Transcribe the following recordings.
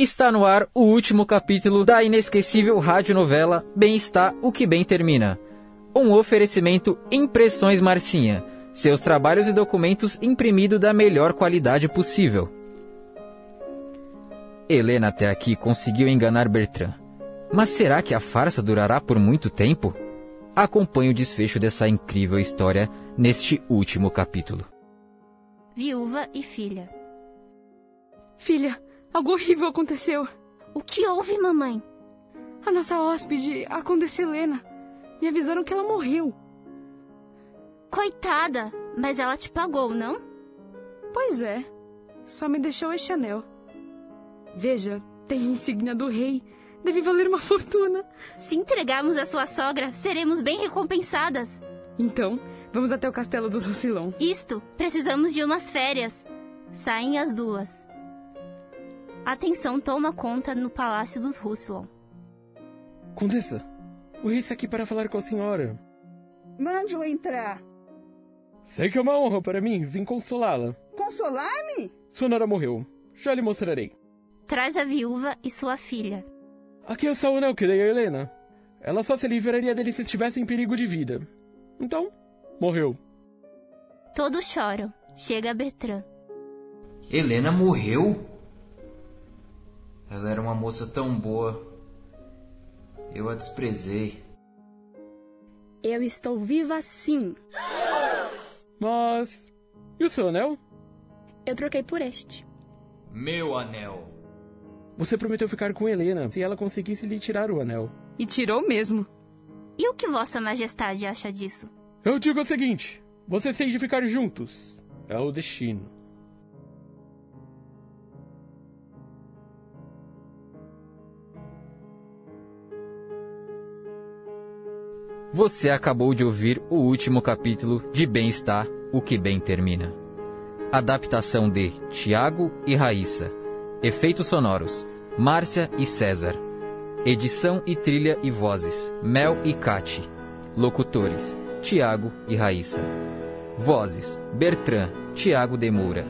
Está no ar o último capítulo da inesquecível radionovela Bem Está o que Bem Termina. Um oferecimento Impressões Marcinha. Seus trabalhos e documentos imprimidos da melhor qualidade possível. Helena até aqui conseguiu enganar Bertrand. Mas será que a farsa durará por muito tempo? Acompanhe o desfecho dessa incrível história neste último capítulo. Viúva e filha. Filha, algo horrível aconteceu. O que houve, mamãe? A nossa hóspede, a Condessa Helena, me avisaram que ela morreu. Coitada, mas ela te pagou, não? Pois é, só me deixou este anel. Veja, tem a insígnia do rei. Deve valer uma fortuna. Se entregarmos a sua sogra, seremos bem recompensadas. Então, vamos até o castelo dos Roussillon. Isto, precisamos de umas férias. Saem as duas. A tensão toma conta no palácio dos Roussillon. Condessa, o rei está aqui para falar com a senhora. Mande-o entrar. Sei que é uma honra para mim, vim consolá-la. Consolar-me? Sua nora morreu. Já lhe mostrarei. Traz a viúva e sua filha. Aqui é o anel que dei a Helena. Ela só se livraria dele se estivesse em perigo de vida. Então, morreu. Todos choram. Chega Bertrand. Helena morreu? Ela era uma moça tão boa. Eu a desprezei. Eu estou viva sim. Mas. E o seu anel? Eu troquei por este. Meu anel. Você prometeu ficar com Helena se ela conseguisse lhe tirar o anel. E tirou mesmo. E o que Vossa Majestade acha disso? Eu digo o seguinte: vocês têm de ficar juntos. É o destino. Você acabou de ouvir o último capítulo de Bem-Estar, o que bem termina. Adaptação de Tiago e Raíssa. Efeitos sonoros: Márcia e César. Edição e trilha e vozes: Mel e Cati. Locutores: Tiago e Raíssa. Vozes: Bertrand, Tiago Demoura.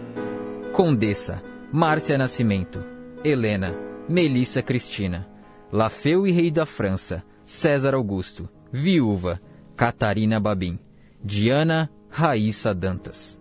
Condessa: Márcia Nascimento. Helena: Melissa Cristina. Lafeu e Rei da França: César Augusto. Viúva: Catarina Babim. Diana Raíssa Dantas.